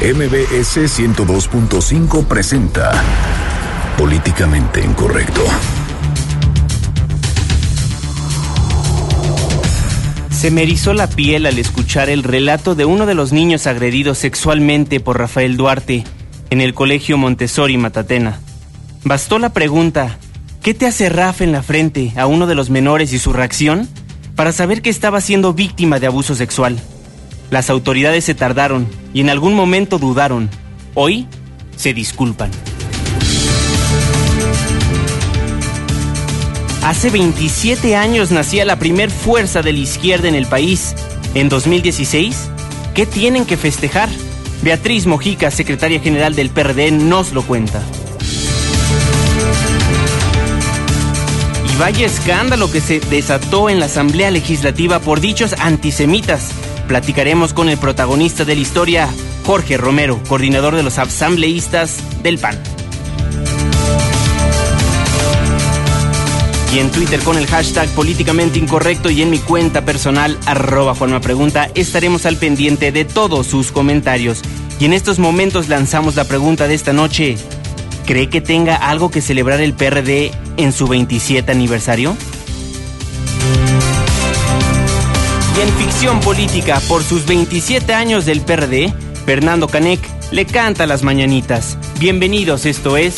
MBS 102.5 presenta Políticamente Incorrecto. Se me erizó la piel al escuchar el relato de uno de los niños agredidos sexualmente por Rafael Duarte en el colegio Montessori Matatena. Bastó la pregunta, ¿qué te hace Rafa en la frente a uno de los menores y su reacción? Para saber que estaba siendo víctima de abuso sexual. Las autoridades se tardaron y en algún momento dudaron. Hoy se disculpan. Hace 27 años nacía la primer fuerza de la izquierda en el país. En 2016, ¿qué tienen que festejar? Beatriz Mojica, secretaria general del PRD, nos lo cuenta. Y vaya escándalo que se desató en la Asamblea Legislativa por dichos antisemitas. Platicaremos con el protagonista de la historia, Jorge Romero, coordinador de los asambleístas del PAN. y en Twitter con el hashtag políticamente incorrecto y en mi cuenta personal arroba Juanma Pregunta estaremos al pendiente de todos sus comentarios. Y en estos momentos lanzamos la pregunta de esta noche. ¿Cree que tenga algo que celebrar el PRD en su 27 aniversario? En ficción política, por sus 27 años del PRD, Fernando Canek le canta las mañanitas. Bienvenidos, esto es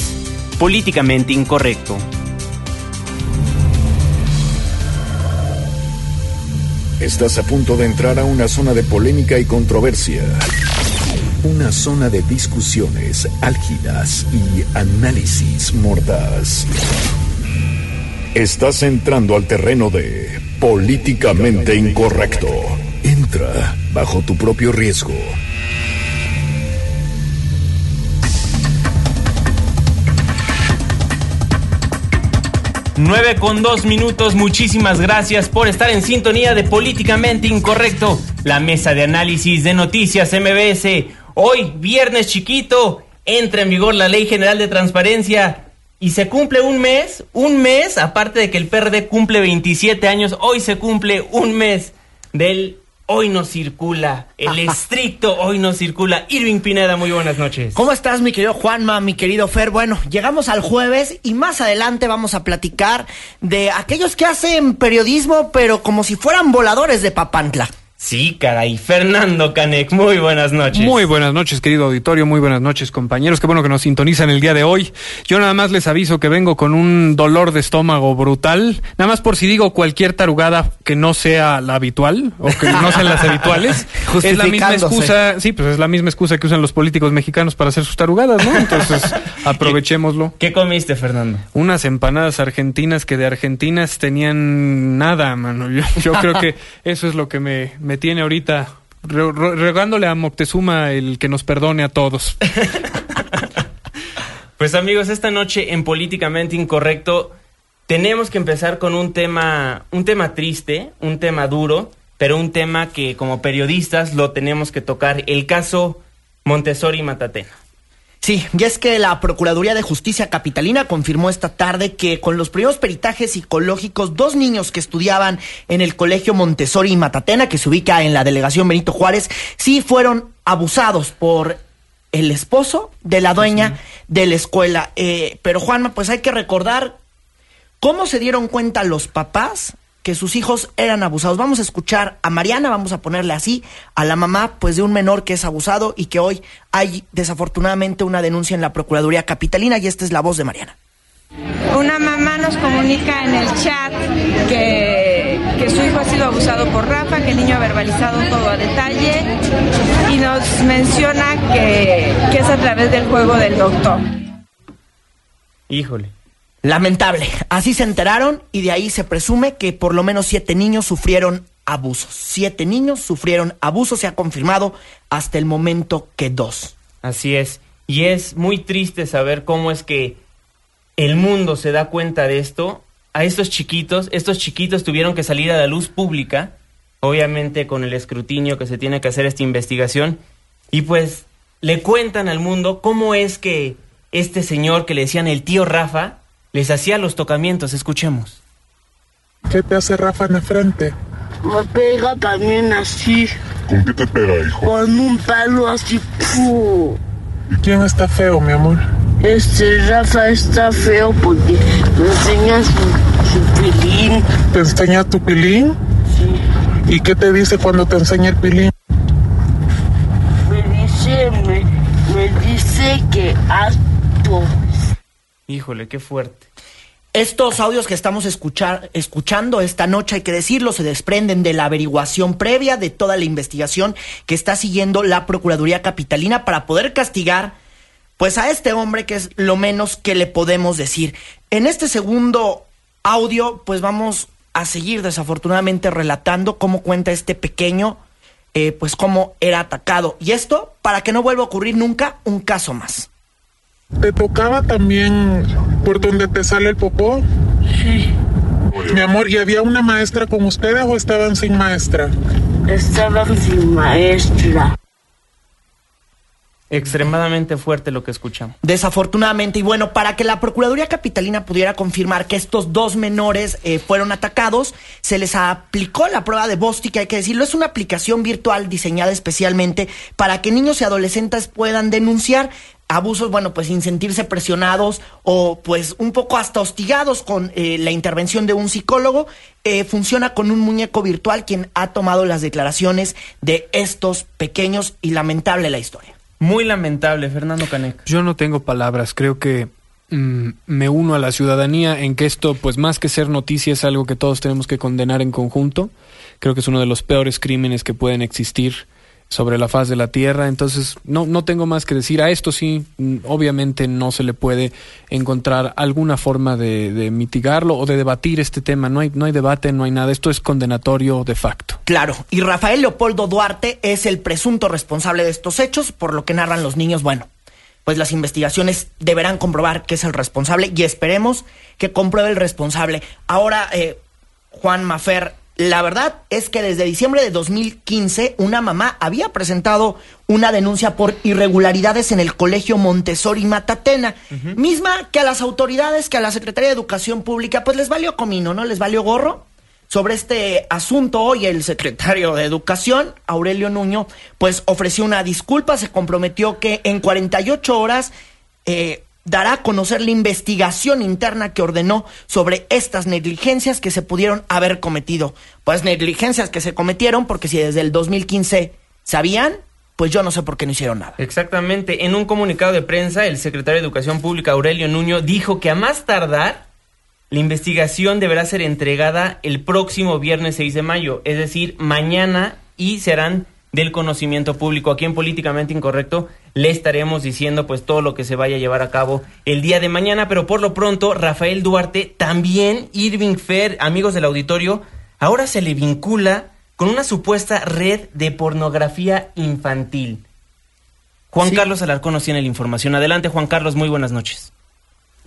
Políticamente Incorrecto. Estás a punto de entrar a una zona de polémica y controversia. Una zona de discusiones álgidas y análisis mordaz. Estás entrando al terreno de políticamente incorrecto. Entra bajo tu propio riesgo. 9 con 2 minutos, muchísimas gracias por estar en sintonía de Políticamente Incorrecto, la mesa de análisis de noticias MBS. Hoy, viernes chiquito, entra en vigor la Ley General de Transparencia y se cumple un mes, un mes, aparte de que el PRD cumple 27 años, hoy se cumple un mes del hoy no circula. El estricto hoy no circula. Irving Pineda, muy buenas noches. ¿Cómo estás, mi querido Juanma, mi querido Fer? Bueno, llegamos al jueves y más adelante vamos a platicar de aquellos que hacen periodismo, pero como si fueran voladores de Papantla. Sí, caray. Fernando Canek, muy buenas noches. Muy buenas noches, querido auditorio. Muy buenas noches, compañeros. Qué bueno que nos sintonizan el día de hoy. Yo nada más les aviso que vengo con un dolor de estómago brutal. Nada más por si digo cualquier tarugada que no sea la habitual o que no sean las habituales. es la misma excusa. Sí, pues es la misma excusa que usan los políticos mexicanos para hacer sus tarugadas, ¿no? Entonces, aprovechémoslo. ¿Qué comiste, Fernando? Unas empanadas argentinas que de argentinas tenían nada, mano. Yo, creo que eso es lo que me me tiene ahorita regándole a Moctezuma el que nos perdone a todos. pues amigos, esta noche en Políticamente Incorrecto tenemos que empezar con un tema, un tema triste, un tema duro, pero un tema que como periodistas lo tenemos que tocar, el caso Montessori Matatena. Sí, y es que la Procuraduría de Justicia Capitalina confirmó esta tarde que con los primeros peritajes psicológicos, dos niños que estudiaban en el Colegio Montessori y Matatena, que se ubica en la delegación Benito Juárez, sí fueron abusados por el esposo de la dueña de la escuela. Eh, pero Juanma, pues hay que recordar cómo se dieron cuenta los papás que sus hijos eran abusados. Vamos a escuchar a Mariana, vamos a ponerle así, a la mamá pues de un menor que es abusado y que hoy hay desafortunadamente una denuncia en la Procuraduría Capitalina y esta es la voz de Mariana. Una mamá nos comunica en el chat que, que su hijo ha sido abusado por Rafa, que el niño ha verbalizado todo a detalle y nos menciona que, que es a través del juego del doctor. Híjole. Lamentable. Así se enteraron y de ahí se presume que por lo menos siete niños sufrieron abusos. Siete niños sufrieron abusos, se ha confirmado hasta el momento que dos. Así es. Y es muy triste saber cómo es que el mundo se da cuenta de esto. A estos chiquitos, estos chiquitos tuvieron que salir a la luz pública, obviamente con el escrutinio que se tiene que hacer esta investigación, y pues le cuentan al mundo cómo es que este señor que le decían el tío Rafa, les hacía los tocamientos, escuchemos. ¿Qué te hace Rafa en la frente? Me pega también así, ¿Con qué te pega, hijo? Con un palo así. ¿Y quién está feo, mi amor? Este Rafa está feo porque me enseña su, su pilín. ¿Te enseña tu pilín? Sí. ¿Y qué te dice cuando te enseña el pilín? Me dice, me, me dice que alto. Híjole, qué fuerte. Estos audios que estamos escuchar, escuchando esta noche, hay que decirlo, se desprenden de la averiguación previa de toda la investigación que está siguiendo la Procuraduría Capitalina para poder castigar pues a este hombre que es lo menos que le podemos decir. En este segundo audio pues vamos a seguir desafortunadamente relatando cómo cuenta este pequeño eh, pues cómo era atacado. Y esto para que no vuelva a ocurrir nunca un caso más. ¿Te tocaba también por donde te sale el popó? Sí. Mi amor, ¿y había una maestra con ustedes o estaban sin maestra? Estaban sin maestra. Extremadamente fuerte lo que escuchamos. Desafortunadamente, y bueno, para que la Procuraduría Capitalina pudiera confirmar que estos dos menores eh, fueron atacados, se les aplicó la prueba de Bosti, que hay que decirlo, es una aplicación virtual diseñada especialmente para que niños y adolescentes puedan denunciar abusos, bueno, pues sin sentirse presionados o pues un poco hasta hostigados con eh, la intervención de un psicólogo. Eh, funciona con un muñeco virtual quien ha tomado las declaraciones de estos pequeños y lamentable la historia. Muy lamentable, Fernando Caneca. Yo no tengo palabras, creo que mm, me uno a la ciudadanía en que esto, pues más que ser noticia, es algo que todos tenemos que condenar en conjunto. Creo que es uno de los peores crímenes que pueden existir sobre la faz de la tierra. Entonces, no, no tengo más que decir. A esto sí, mm, obviamente no se le puede encontrar alguna forma de, mitigarlo o de debatir este tema. No hay, no hay debate, no hay nada. Esto es condenatorio de facto. Claro, y Rafael Leopoldo Duarte es el presunto responsable de estos hechos, por lo que narran los niños. Bueno, pues las investigaciones deberán comprobar que es el responsable y esperemos que compruebe el responsable. Ahora, eh, Juan Mafer, la verdad es que desde diciembre de 2015 una mamá había presentado una denuncia por irregularidades en el colegio Montessori Matatena, misma que a las autoridades, que a la Secretaría de Educación Pública, pues les valió comino, ¿no? Les valió gorro. Sobre este asunto hoy el secretario de Educación, Aurelio Nuño, pues ofreció una disculpa, se comprometió que en 48 horas eh, dará a conocer la investigación interna que ordenó sobre estas negligencias que se pudieron haber cometido. Pues negligencias que se cometieron porque si desde el 2015 sabían, pues yo no sé por qué no hicieron nada. Exactamente. En un comunicado de prensa, el secretario de Educación Pública, Aurelio Nuño, dijo que a más tardar, la investigación deberá ser entregada el próximo viernes 6 de mayo, es decir, mañana, y serán del conocimiento público. Aquí en Políticamente Incorrecto le estaremos diciendo pues todo lo que se vaya a llevar a cabo el día de mañana, pero por lo pronto Rafael Duarte, también Irving Fer, amigos del auditorio, ahora se le vincula con una supuesta red de pornografía infantil. Juan Sí. Carlos Alarcón nos tiene la información. Adelante Juan Carlos, muy buenas noches.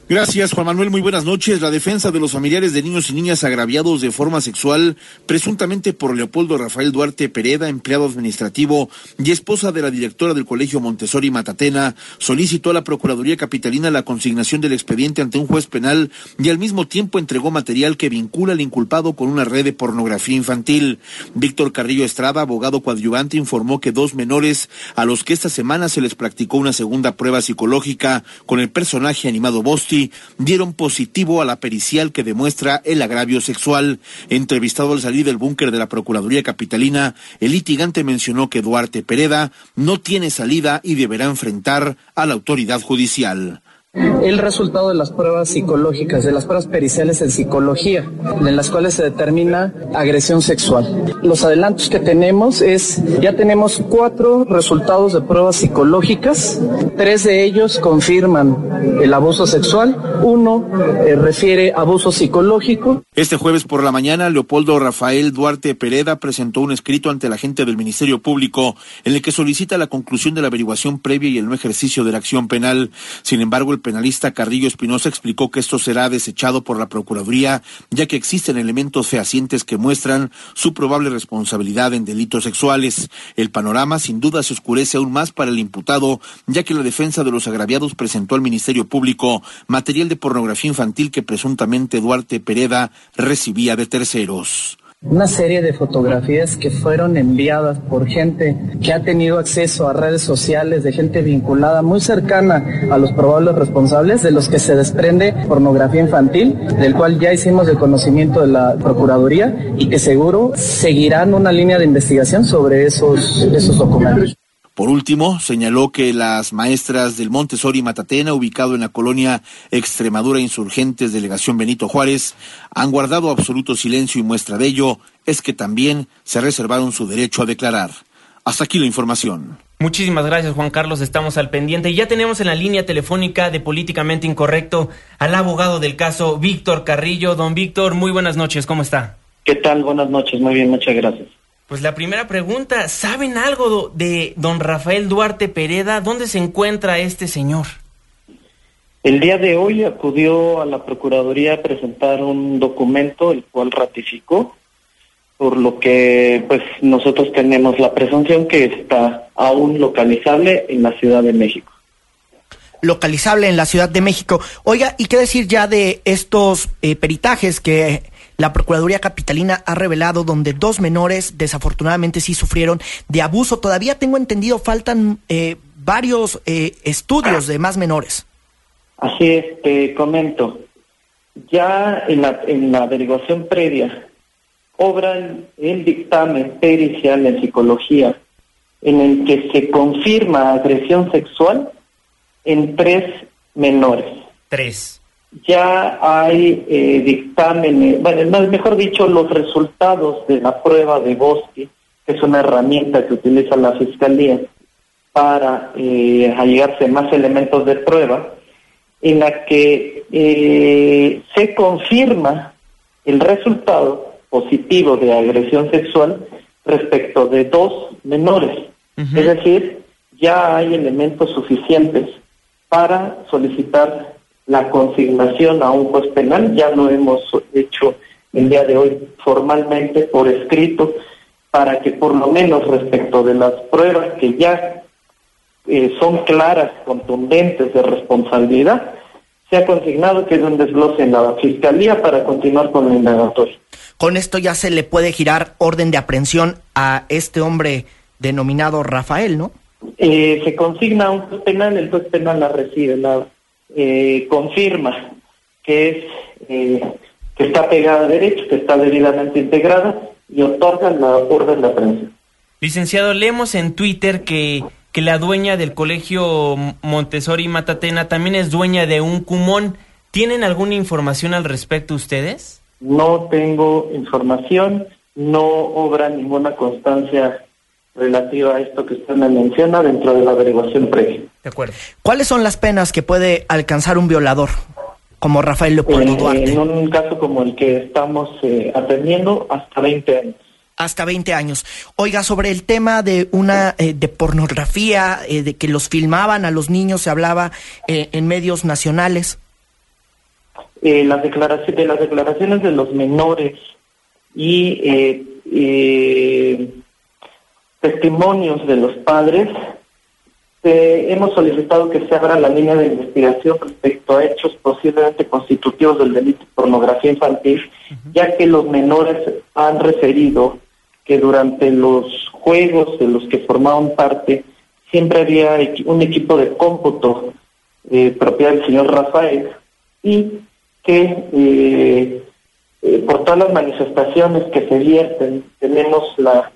Gracias, Juan Manuel. Muy buenas noches. La defensa de los familiares de niños y niñas agraviados de forma sexual, presuntamente por Leopoldo Rafael Duarte Pereda, empleado administrativo y esposa de la directora del Colegio Montessori Matatena, solicitó a la Procuraduría Capitalina la consignación del expediente ante un juez penal y al mismo tiempo entregó material que vincula al inculpado con una red de pornografía infantil. Víctor Carrillo Estrada, abogado coadyuvante, informó que dos menores a los que esta semana se les practicó una segunda prueba psicológica con el personaje animado Bosti dieron positivo a la pericial que demuestra el agravio sexual. Entrevistado al salir del búnker de la Procuraduría Capitalina, el litigante mencionó que Duarte Pereda no tiene salida y deberá enfrentar a la autoridad judicial. El resultado de las pruebas psicológicas, de las pruebas periciales en psicología, en las cuales se determina agresión sexual. Los adelantos que tenemos es, ya tenemos cuatro resultados de pruebas psicológicas, tres de ellos confirman el abuso sexual, uno eh, refiere abuso psicológico, Este jueves por la mañana, Leopoldo Rafael Duarte Pereda presentó un escrito ante la gente del Ministerio Público en el que solicita la conclusión de la averiguación previa y el no ejercicio de la acción penal. Sin embargo, el penalista Carrillo Espinosa explicó que esto será desechado por la Procuraduría, ya que existen elementos fehacientes que muestran su probable responsabilidad en delitos sexuales. El panorama sin duda se oscurece aún más para el imputado, ya que la defensa de los agraviados presentó al Ministerio Público material de pornografía infantil que presuntamente Duarte Pereda recibía de terceros. Una serie de fotografías que fueron enviadas por gente que ha tenido acceso a redes sociales, de gente vinculada muy cercana a los probables responsables, de los que se desprende pornografía infantil, del cual ya hicimos el conocimiento de la Procuraduría y que seguro seguirán una línea de investigación sobre esos, esos documentos. Por último, señaló que las maestras del Montessori Matatena, ubicado en la colonia Extremadura Insurgentes, delegación Benito Juárez, han guardado absoluto silencio y muestra de ello es que también se reservaron su derecho a declarar. Hasta aquí la información. Muchísimas gracias Juan Carlos, estamos al pendiente. Y ya tenemos en la línea telefónica de Políticamente Incorrecto al abogado del caso, Víctor Carrillo. Don Víctor, muy buenas noches, ¿cómo está? ¿Qué tal? Buenas noches, muy bien, muchas gracias. Pues la primera pregunta, ¿saben algo de don Rafael Duarte Pereda? ¿Dónde se encuentra este señor? El día de hoy acudió a la Procuraduría a presentar un documento el cual ratificó, por lo que pues nosotros tenemos la presunción que está aún localizable en la Ciudad de México. Localizable en la Ciudad de México. Oiga, ¿y qué decir ya de estos eh, peritajes que la Procuraduría Capitalina ha revelado donde dos menores desafortunadamente sí sufrieron de abuso. Todavía tengo entendido, faltan eh, varios eh, estudios de más menores. Así es, te comento. Ya en la, en la averiguación previa, obra el dictamen pericial en psicología en el que se confirma agresión sexual en tres menores. Tres ya hay eh, dictámenes, bueno, mejor dicho, los resultados de la prueba de Bosque, que es una herramienta que utiliza la Fiscalía para eh, allegarse más elementos de prueba, en la que eh, se confirma el resultado positivo de agresión sexual respecto de dos menores. Es decir, ya hay elementos suficientes para solicitar la consignación a un juez penal, ya lo hemos hecho el día de hoy formalmente por escrito, para que por lo menos respecto de las pruebas que ya eh, son claras, contundentes de responsabilidad, se ha consignado que es un desglose en la Fiscalía para continuar con el indagatorio. Con esto ya se le puede girar orden de aprehensión a este hombre denominado Rafael, ¿no? Eh, se consigna a un juez penal, el juez penal la recibe, la eh, confirma que es eh, que está pegada a derecho, que está debidamente integrada y otorga la orden de aprehensión. Licenciado, leemos en Twitter que, que la dueña del colegio Montessori Matatena también es dueña de un cumón. ¿Tienen alguna información al respecto ustedes? No tengo información, no obra ninguna constancia relativa a esto que usted me menciona dentro de la averiguación previa. De acuerdo. ¿Cuáles son las penas que puede alcanzar un violador como Rafael Leopoldo Duarte? En un caso como el que estamos eh, atendiendo, hasta 20 años. Hasta 20 años. Oiga, sobre el tema de una eh, de pornografía, eh, de que los filmaban a los niños, se hablaba en medios nacionales. las declaraciones de las declaraciones de los menores y testimonios de los padres, eh, hemos solicitado que se abra la línea de investigación respecto a hechos posiblemente constitutivos del delito de pornografía infantil, ya que los menores han referido que durante los juegos de los que formaban parte siempre había un equipo de cómputo eh, propiedad del señor Rafael y que eh, eh, por todas las manifestaciones que se vierten tenemos la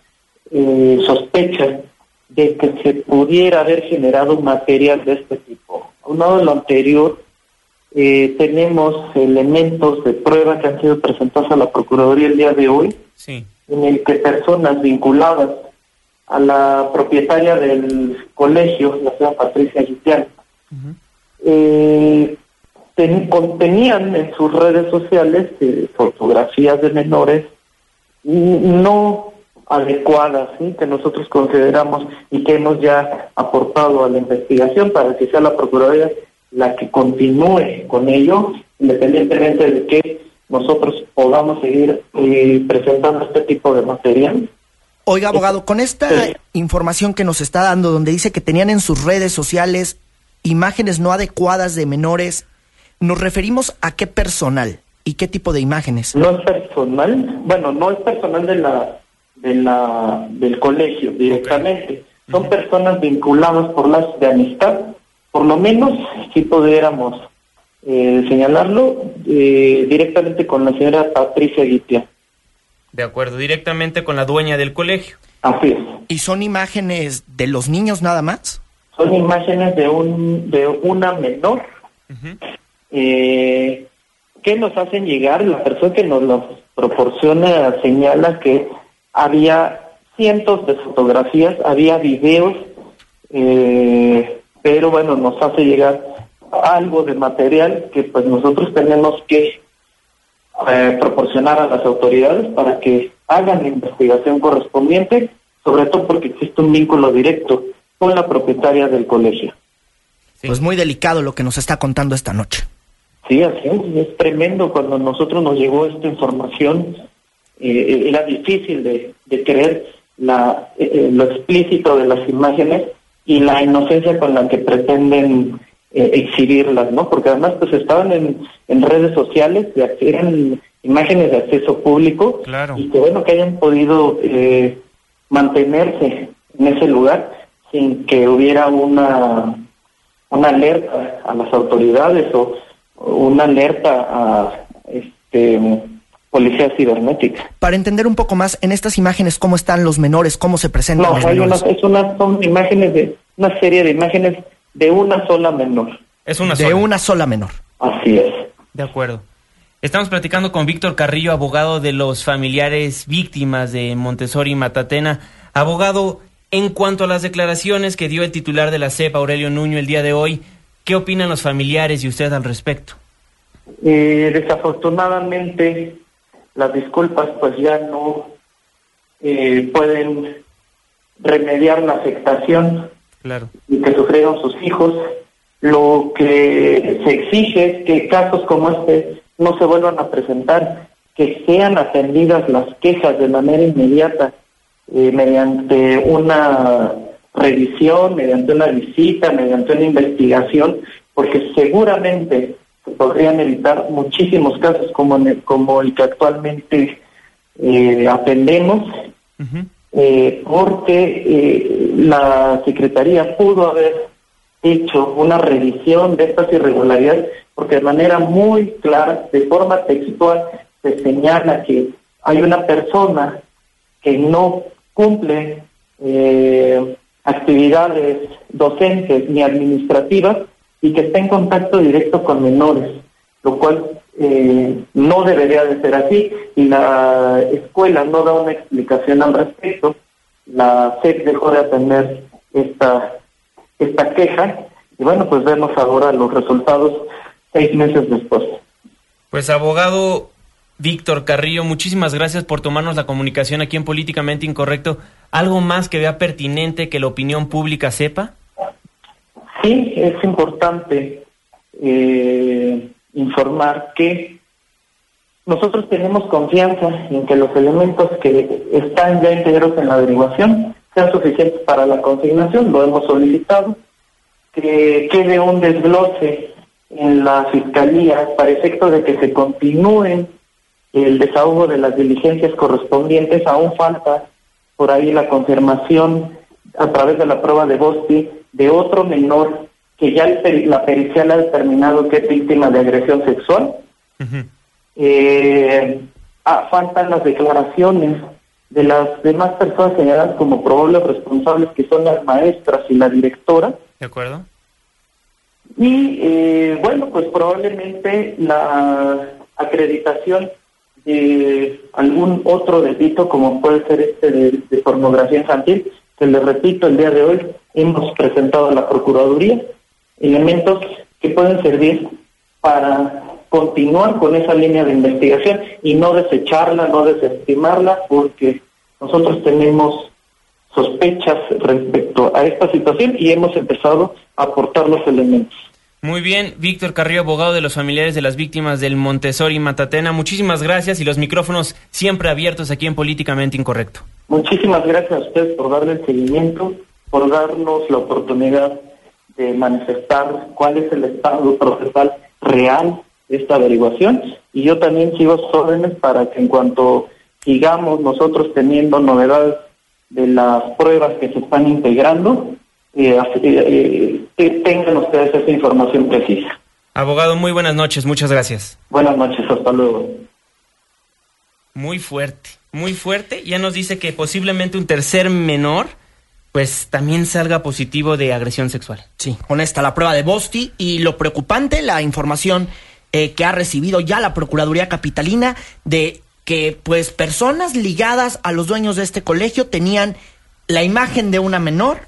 eh, sospecha de que se pudiera haber generado material de este tipo. Aunado de lo anterior, eh, tenemos elementos de prueba que han sido presentados a la Procuraduría el día de hoy, en el que personas vinculadas a la propietaria del colegio, la señora Patricia Gitián, eh, contenían en sus redes sociales eh, fotografías de menores no adecuadas ¿sí? que nosotros consideramos y que hemos ya aportado a la investigación para que sea la Procuraduría la que continúe con ello, independientemente de que nosotros podamos seguir eh, presentando este tipo de material. Oiga, abogado, con esta información que nos está dando, donde dice que tenían en sus redes sociales imágenes no adecuadas de menores, ¿nos referimos a qué personal? ¿Y qué tipo de imágenes? No es personal, bueno, no es personal de la, de la, del colegio directamente. Son personas vinculadas por las de amistad. Por lo menos, si pudiéramos eh, señalarlo, eh, directamente con la señora Patricia Guitia. De acuerdo, directamente con la dueña del colegio. Así es. ¿Y son imágenes de los niños nada más? Son imágenes de un de una menor eh, que nos hacen llegar. La persona que nos los proporciona señala que había cientos de fotografías, había videos, eh, pero bueno, nos hace llegar algo de material que pues nosotros tenemos que eh, proporcionar a las autoridades para que hagan la investigación correspondiente, sobre todo porque existe un vínculo directo con la propietaria del colegio. Pues muy delicado lo que nos está contando esta noche. Sí, así es, es tremendo. Cuando a nosotros nos llegó esta información, eh, era difícil de, de creer la, eh, eh, lo explícito de las imágenes y la inocencia con la que pretenden eh, exhibirlas, ¿no? Porque además pues estaban en, en redes sociales, eran imágenes de acceso público y que bueno que hayan podido eh, mantenerse en ese lugar sin que hubiera una una alerta a las autoridades o, o una alerta a este policía cibernética. Para entender un poco más, en estas imágenes, ¿cómo están los menores? ¿Cómo se presentan No, los hay una, menores? es una, son imágenes de una serie de imágenes de una sola menor. Es una de sola. una sola menor. Así es. De acuerdo. Estamos platicando con Víctor Carrillo, abogado de los familiares víctimas de Montessori y Matatena. Abogado, en cuanto a las declaraciones que dio el titular de la CEP, Aurelio Nuño, el día de hoy, ¿qué opinan los familiares y usted al respecto? Eh, desafortunadamente, las disculpas pues ya no eh, pueden remediar la afectación Claro. y que sufrieron sus hijos. Lo que se exige es que casos como este no se vuelvan a presentar, que sean atendidas las quejas de manera inmediata eh, mediante una revisión, mediante una visita, mediante una investigación, porque seguramente se podrían evitar muchísimos casos como, en el- como el que actualmente eh, atendemos eh, porque eh, la Secretaría pudo haber hecho una revisión de estas irregularidades, porque de manera muy clara, de forma textual, se señala que hay una persona que no cumple eh, actividades docentes ni administrativas y que está en contacto directo con menores, lo cual eh, no debería de ser así y la escuela no da una explicación al respecto. La SEP dejó de atender esta, esta queja y bueno, pues vemos ahora los resultados seis meses después. Pues abogado Víctor Carrillo, muchísimas gracias por tomarnos la comunicación aquí en Políticamente Incorrecto. ¿Algo más que vea pertinente que la opinión pública sepa? Sí, es importante eh, informar que nosotros tenemos confianza en que los elementos que están ya integros en la averiguación sean suficientes para la consignación, lo hemos solicitado, que quede un desglose en la Fiscalía para efecto de que se continúen el desahogo de las diligencias correspondientes, aún falta por ahí la confirmación a través de la prueba de Bosti de otro menor que ya el la pericial ha determinado que es víctima de agresión sexual. Eh, ah, faltan las declaraciones de las demás personas señaladas como probables responsables, que son las maestras y la directora. ¿De acuerdo? Y eh, bueno, pues probablemente la acreditación de algún otro delito, como puede ser este de, de pornografía infantil, que les repito, el día de hoy hemos presentado a la Procuraduría elementos que pueden servir para continuar con esa línea de investigación y no desecharla, no desestimarla, porque nosotros tenemos sospechas respecto a esta situación y hemos empezado a aportar los elementos. Muy bien, Víctor Carrillo, abogado de los familiares de las víctimas del Montessori Matatena. Muchísimas gracias y los micrófonos siempre abiertos aquí en Políticamente Incorrecto. Muchísimas gracias a ustedes por darle el seguimiento, por darnos la oportunidad de manifestar cuál es el estado procesal real esta averiguación y yo también sigo sus órdenes para que en cuanto sigamos nosotros teniendo novedades de las pruebas que se están integrando, eh, eh, eh, tengan ustedes esa información precisa. Abogado, muy buenas noches, muchas gracias. Buenas noches, hasta luego. Muy fuerte, muy fuerte. Ya nos dice que posiblemente un tercer menor pues también salga positivo de agresión sexual. Sí, honesta la prueba de Bosti y lo preocupante, la información eh, que ha recibido ya la Procuraduría Capitalina de que pues personas ligadas a los dueños de este colegio tenían la imagen de una menor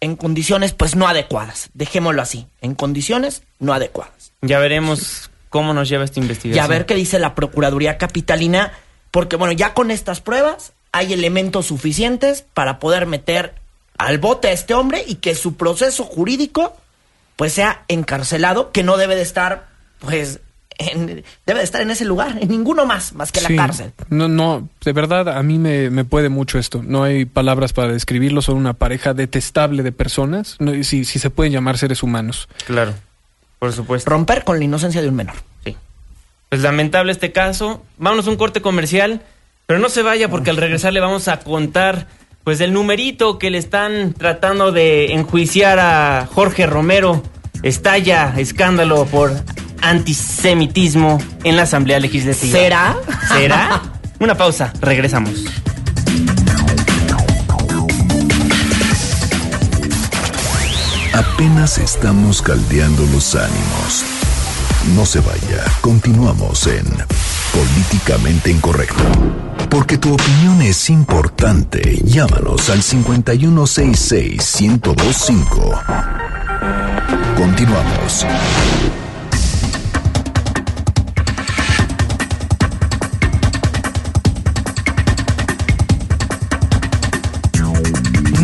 en condiciones pues no adecuadas, dejémoslo así, en condiciones no adecuadas. Ya veremos cómo nos lleva esta investigación. Y a ver qué dice la Procuraduría Capitalina, porque bueno, ya con estas pruebas hay elementos suficientes para poder meter al bote a este hombre y que su proceso jurídico pues sea encarcelado, que no debe de estar pues en, debe de estar en ese lugar, en ninguno más, más que la cárcel. No, no, de verdad a mí me, me, puede mucho esto. No hay palabras para describirlo, son una pareja detestable de personas, no, si, si se pueden llamar seres humanos. Claro, por supuesto. Romper con la inocencia de un menor. Pues lamentable este caso. Vámonos a un corte comercial. Pero no se vaya porque al regresar le vamos a contar pues del numerito que le están tratando de enjuiciar a Jorge Romero. Estalla escándalo por antisemitismo en la Asamblea Legislativa. ¿Será? ¿Será? Una pausa, regresamos. Apenas estamos caldeando los ánimos. No se vaya, continuamos en Políticamente Incorrecto. Porque tu opinión es importante. Llámanos al 5166-1025. Continuamos.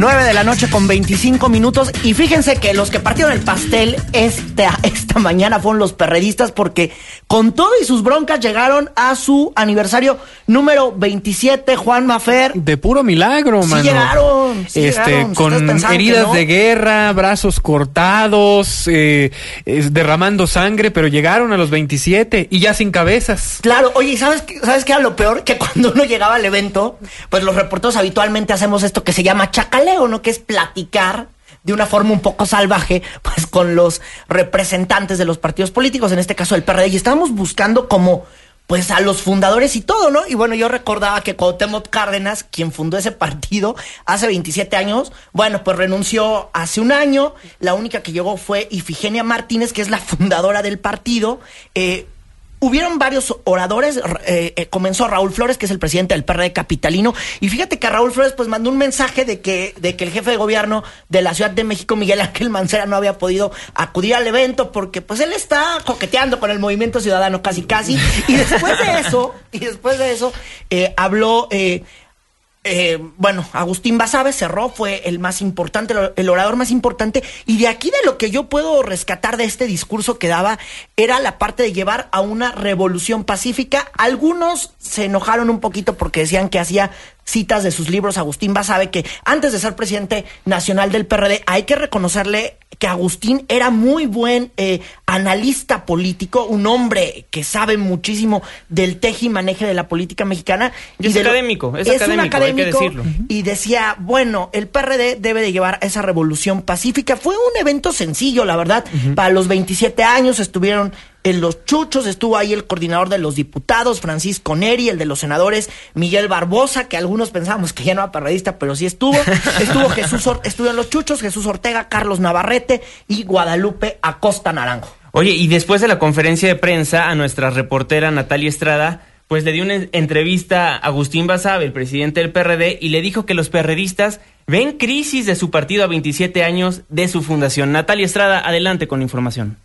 9 de la noche con 25 minutos. Y fíjense que los que partieron el pastel esta, esta mañana fueron los perredistas porque con todo y sus broncas llegaron a su aniversario número 27, Juan Mafer. De puro milagro, sí Llegaron, este, con heridas de guerra, brazos cortados, eh, derramando sangre, pero llegaron a los 27 y ya sin cabezas. Claro, oye, ¿sabes, ¿sabes qué era lo peor? Que cuando uno llegaba al evento, pues los reporteros habitualmente hacemos esto que se llama chacale o ¿no? Que es platicar de una forma un poco salvaje, pues con los representantes de los partidos políticos, en este caso el PRD, y estábamos buscando como pues a los fundadores y todo, ¿no? Y bueno, yo recordaba que Cuauhtémoc Cárdenas, quien fundó ese partido hace 27 años, bueno, pues renunció hace un año, la única que llegó fue Ifigenia Martínez, que es la fundadora del partido, eh, hubieron varios oradores, eh, eh, comenzó Raúl Flores, que es el presidente del PRD capitalino, y fíjate que Raúl Flores pues mandó un mensaje de que, de que el jefe de gobierno de la Ciudad de México, Miguel Ángel Mancera, no había podido acudir al evento porque pues él está coqueteando con el movimiento ciudadano casi casi, y después de eso, y después de eso, eh, habló eh, bueno, Agustín Basabe cerró, fue el más importante, el orador más importante, y de aquí de lo que yo puedo rescatar de este discurso que daba era la parte de llevar a una revolución pacífica. Algunos se enojaron un poquito porque decían que hacía citas de sus libros, Agustín Basabe, que antes de ser presidente nacional del PRD, hay que reconocerle que Agustín era muy buen eh, analista político, un hombre que sabe muchísimo del teje y maneje de la política mexicana. Y es académico, es, académico, hay que decirlo. Y decía, bueno, el PRD debe de llevar esa revolución pacífica. Fue un evento sencillo, la verdad. Para los 27 años estuvieron en los chuchos estuvo ahí el coordinador de los diputados, Francisco Neri, el de los senadores, Miguel Barbosa, que algunos pensábamos que ya no era perredista, pero sí estuvo. Estuvo Jesús, estuvo en los chuchos, Jesús Ortega, Carlos Navarrete y Guadalupe Acosta Naranjo. Oye, y después de la conferencia de prensa a nuestra reportera Natalia Estrada, pues le dio una entrevista a Agustín Basabe, el presidente del PRD, y le dijo que los perredistas ven crisis de su partido a 27 años de su fundación. Natalia Estrada, adelante con la información.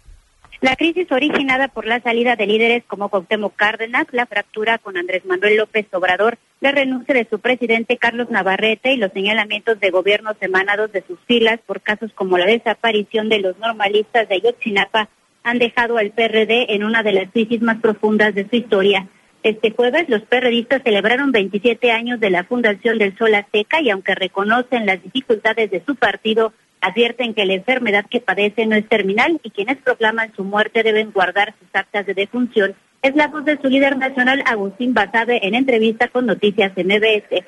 La crisis originada por la salida de líderes como Cuauhtémoc Cárdenas, la fractura con Andrés Manuel López Obrador, la renuncia de su presidente Carlos Navarrete y los señalamientos de gobiernos emanados de sus filas por casos como la desaparición de los normalistas de Ayotzinapa han dejado al PRD en una de las crisis más profundas de su historia. Este jueves los perredistas celebraron 27 años de la fundación del Sol Azteca y aunque reconocen las dificultades de su partido, Advierten que la enfermedad que padece no es terminal y quienes proclaman su muerte deben guardar sus actas de defunción. Es la voz de su líder nacional, Agustín Basabe, en entrevista con Noticias MBS.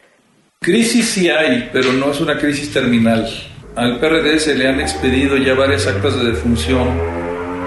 Crisis sí hay, pero no es una crisis terminal. Al PRD se le han expedido ya varias actas de defunción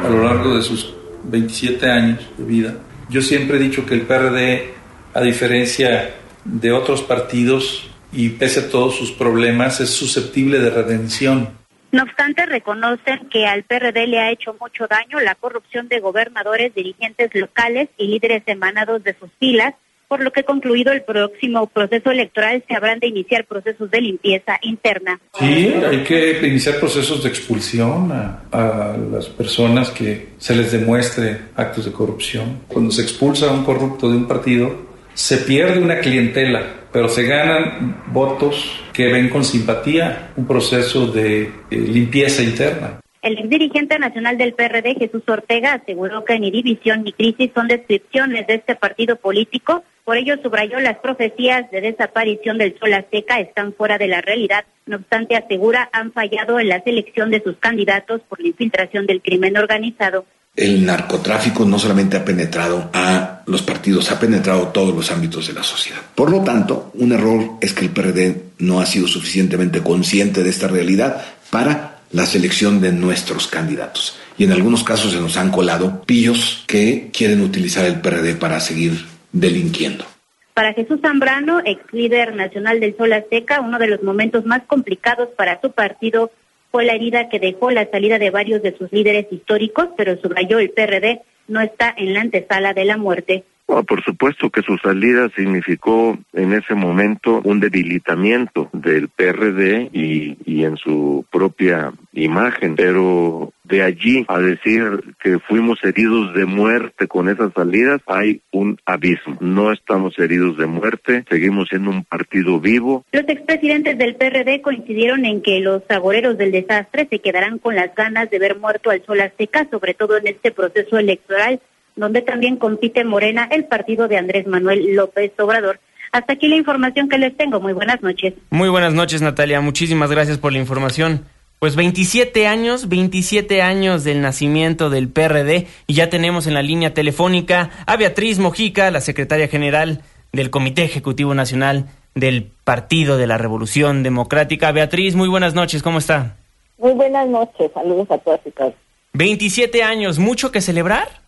a lo largo de sus 27 años de vida. Yo siempre he dicho que el PRD, a diferencia de otros partidos y pese a todos sus problemas, es susceptible de redención. No obstante, reconocen que al PRD le ha hecho mucho daño la corrupción de gobernadores, dirigentes locales y líderes emanados de sus filas, por lo que concluido el próximo proceso electoral se habrán de iniciar procesos de limpieza interna. Sí, hay que iniciar procesos de expulsión a, a, las personas que se les demuestre actos de corrupción. Cuando se expulsa a un corrupto de un partido, se pierde una clientela, pero se ganan votos que ven con simpatía un proceso de limpieza interna. El dirigente nacional del PRD, Jesús Ortega, aseguró que ni división ni crisis son descripciones de este partido político. Por ello subrayó las profecías de desaparición del sol azteca están fuera de la realidad. No obstante, asegura han fallado en la selección de sus candidatos por la infiltración del crimen organizado. El narcotráfico no solamente ha penetrado a los partidos, ha penetrado todos los ámbitos de la sociedad. Por lo tanto, un error es que el PRD no ha sido suficientemente consciente de esta realidad para la selección de nuestros candidatos. Y en algunos casos se nos han colado pillos que quieren utilizar el PRD para seguir delinquiendo. Para Jesús Zambrano, ex líder nacional del Sol Azteca, uno de los momentos más complicados para su partido fue la herida que dejó la salida de varios de sus líderes históricos, pero subrayó el PRD no está en la antesala de la muerte. Oh, por supuesto que su salida significó en ese momento un debilitamiento del PRD y, y en su propia imagen, pero de allí a decir que fuimos heridos de muerte con esas salidas, hay un abismo. No estamos heridos de muerte, seguimos siendo un partido vivo. Los expresidentes del PRD coincidieron en que los agoreros del desastre se quedarán con las ganas de ver muerto al sol azteca, sobre todo en este proceso electoral donde también compite Morena, el partido de Andrés Manuel López Obrador. Hasta aquí la información que les tengo. Muy buenas noches. Muy buenas noches, Natalia. Muchísimas gracias por la información. Pues 27 años, 27 años del nacimiento del PRD y ya tenemos en la línea telefónica a Beatriz Mojica, la secretaria general del Comité Ejecutivo Nacional del Partido de la Revolución Democrática. Beatriz, muy buenas noches, ¿cómo está? Muy buenas noches, saludos a todas y todos. 27 años, ¿mucho que celebrar?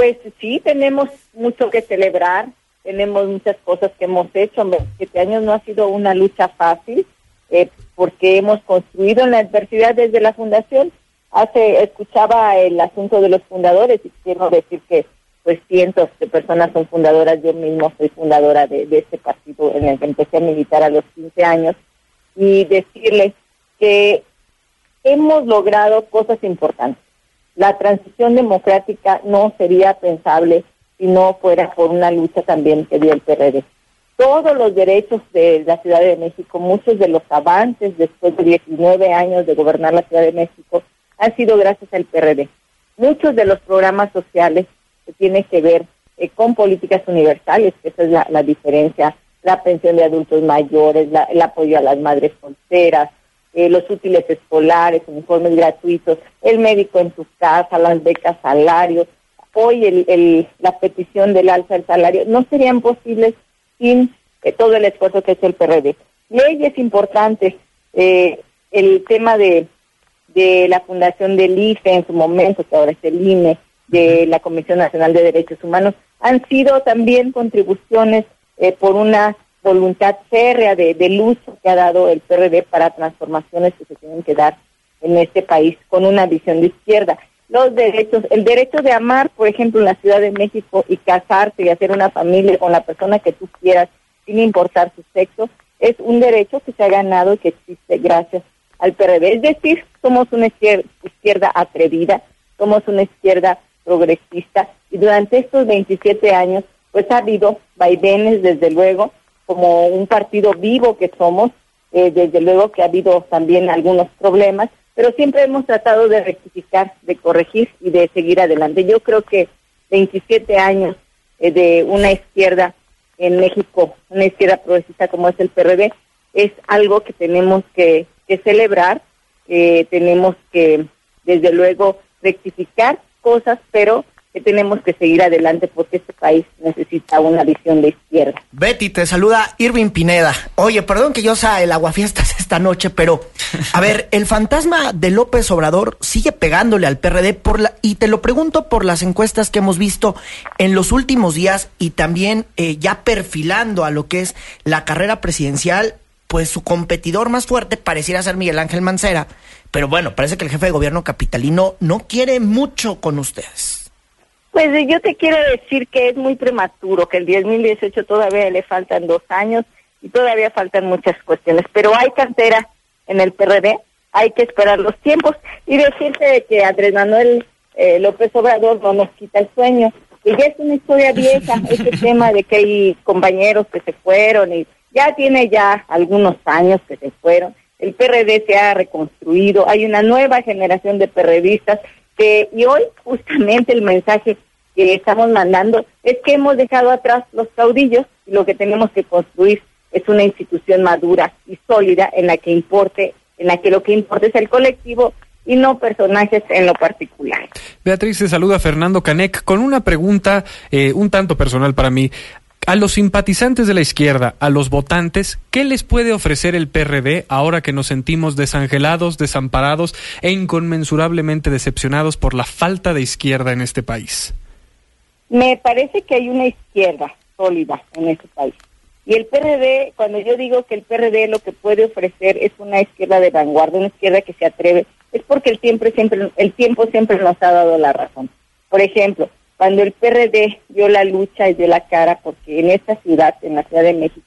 Pues sí, tenemos mucho que celebrar, tenemos muchas cosas que hemos hecho. 27 años no ha sido una lucha fácil, eh, porque hemos construido en la adversidad desde la fundación. Hace escuchaba el asunto de los fundadores y quiero decir que pues cientos de personas son fundadoras. Yo mismo soy fundadora de, de este partido en el que empecé a militar a los 15 años y decirles que hemos logrado cosas importantes la transición democrática no sería pensable si no fuera por una lucha también que dio el PRD. Todos los derechos de la Ciudad de México, muchos de los avances después de 19 años de gobernar la Ciudad de México, han sido gracias al PRD. Muchos de los programas sociales que tienen que ver eh, con políticas universales, que esa es la, diferencia, la pensión de adultos mayores, el apoyo a las madres solteras, eh, los útiles escolares, uniformes gratuitos, el médico en su casa, las becas, salarios, hoy el, la petición del alza del salario, no serían posibles sin eh, todo el esfuerzo que ha hecho el PRD. Leyes importantes, eh, el tema de, de la fundación del IFE en su momento, que ahora es el INE, de la Comisión Nacional de Derechos Humanos, han sido también contribuciones por una voluntad férrea de, del uso que ha dado el PRD para transformaciones que se tienen que dar en este país con una visión de izquierda. Los derechos, el derecho de amar, por ejemplo, en la Ciudad de México y casarte y hacer una familia con la persona que tú quieras, sin importar su sexo, es un derecho que se ha ganado y que existe gracias al PRD. Es decir, somos una izquierda atrevida, somos una izquierda progresista y durante estos 27 años pues ha habido vaivenes desde luego, como un partido vivo que somos, eh, desde luego que ha habido también algunos problemas, pero siempre hemos tratado de rectificar, de corregir y de seguir adelante. Yo creo que 27 años eh, de una izquierda en México, una izquierda progresista como es el PRD, es algo que tenemos que, celebrar que tenemos que, desde luego, rectificar cosas, pero que tenemos que seguir adelante porque este país necesita una visión de izquierda. Betty, te saluda Irving Pineda. Oye, perdón que yo sea el aguafiestas esta noche, pero a ver, el fantasma de López Obrador sigue pegándole al PRD por la, y te lo pregunto por las encuestas que hemos visto en los últimos días y también eh, ya perfilando a lo que es la carrera presidencial, pues su competidor más fuerte pareciera ser Miguel Ángel Mancera, pero bueno, parece que el jefe de gobierno capitalino no quiere mucho con ustedes. Pues yo te quiero decir que es muy prematuro, que el 2018 todavía le faltan dos años y todavía faltan muchas cuestiones, pero hay cantera en el PRD, hay que esperar los tiempos y decirte que Andrés Manuel eh, López Obrador no nos quita el sueño, que ya es una historia vieja, ese tema de que hay compañeros que se fueron y ya tiene ya algunos años que se fueron, el PRD se ha reconstruido, hay una nueva generación de perredistas y hoy justamente el mensaje que estamos mandando es que hemos dejado atrás los caudillos y lo que tenemos que construir es una institución madura y sólida en la que importe, en la que lo que importa es el colectivo y no personajes en lo particular. Beatriz, se saluda Fernando Canec con una pregunta eh, un tanto personal para mí. A los simpatizantes de la izquierda, a los votantes, ¿qué les puede ofrecer el PRD ahora que nos sentimos desangelados, desamparados e inconmensurablemente decepcionados por la falta de izquierda en este país? Me parece que hay una izquierda sólida en este país. Y el PRD, cuando yo digo que el PRD lo que puede ofrecer es una izquierda de vanguardia, una izquierda que se atreve, es porque el tiempo siempre, el tiempo siempre nos ha dado la razón. Por ejemplo, cuando el PRD dio la lucha y dio la cara porque en esta ciudad, en la Ciudad de México,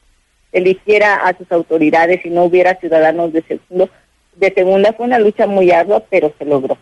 eligiera a sus autoridades y no hubiera ciudadanos de segundo, de segunda, fue una lucha muy ardua, pero se logró.